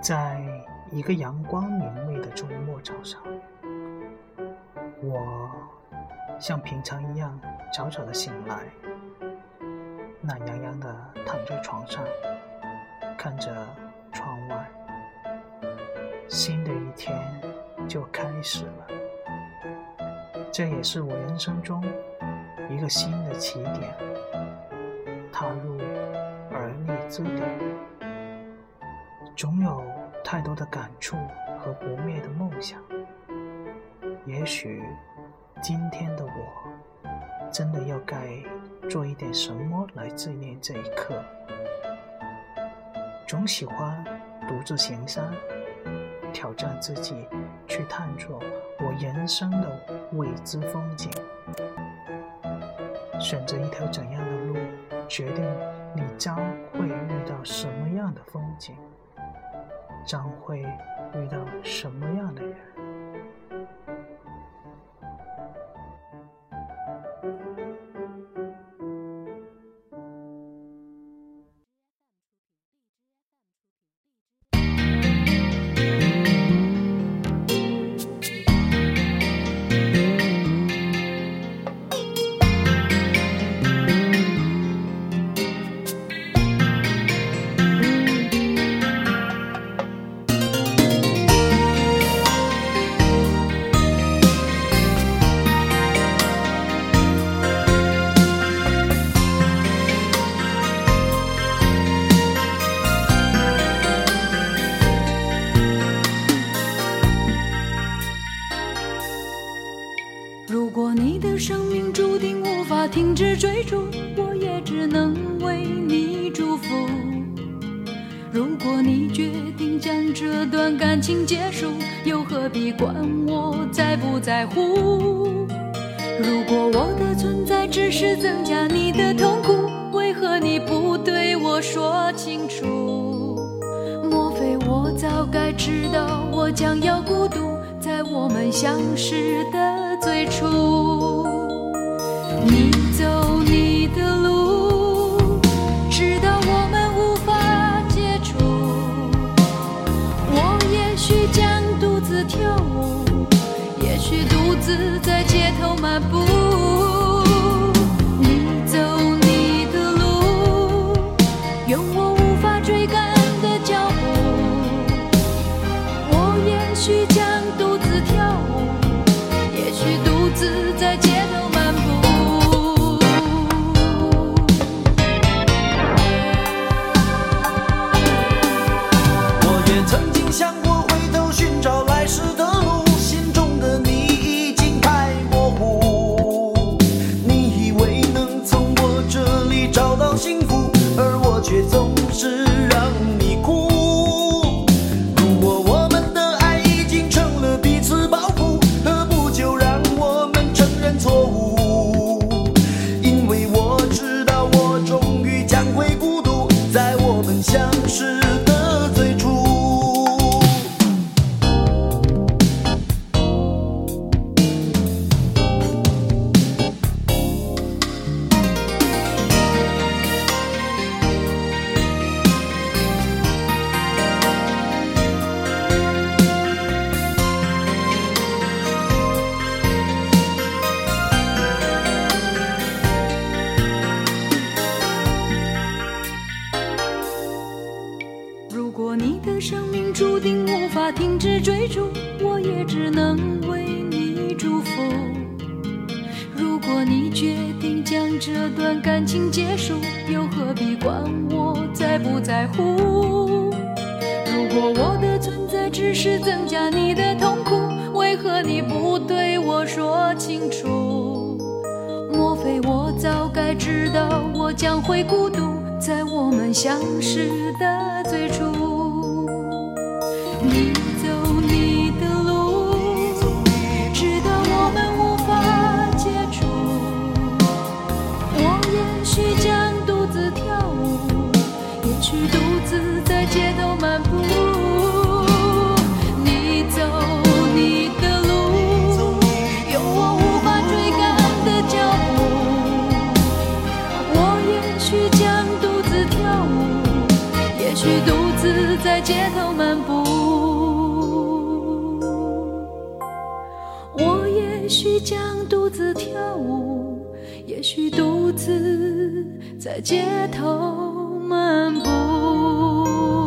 在一个阳光明媚的周末早上，我像平常一样早早的醒来，懒洋洋的躺在床上，看着窗外，新的一天就开始了。这也是我人生中一个新的起点，踏入而立之年。总有太多的感触和不灭的梦想。也许今天的我，真的要该做一点什么来纪念这一刻。总喜欢独自行山，挑战自己，去探索我人生的未知风景。选择一条怎样的路，决定你将会遇到什么样的风景。将会遇到什么样停止追逐，我也只能为你祝福。如果你决定将这段感情结束，又何必管我在不在乎？如果我的存在只是增加你的痛苦，为何你不对我说清楚？莫非我早该知道我将要孤独，在我们相识的最初？你注定无法停止追逐，我也只能为你祝福。如果你决定将这段感情结束，又何必管我在不在乎？如果我的存在只是增加你的痛苦，为何你不对我说清楚？莫非我早该知道我将会孤独，在我们相识的最初？你走你的路，直到我们无法接触。我也许将独自跳舞，也许独自在街头漫步。你走你的路，有我无法追赶的脚步。我也许将独自跳舞，也许独自在街头漫步。将独自跳舞，也许独自在街头漫步。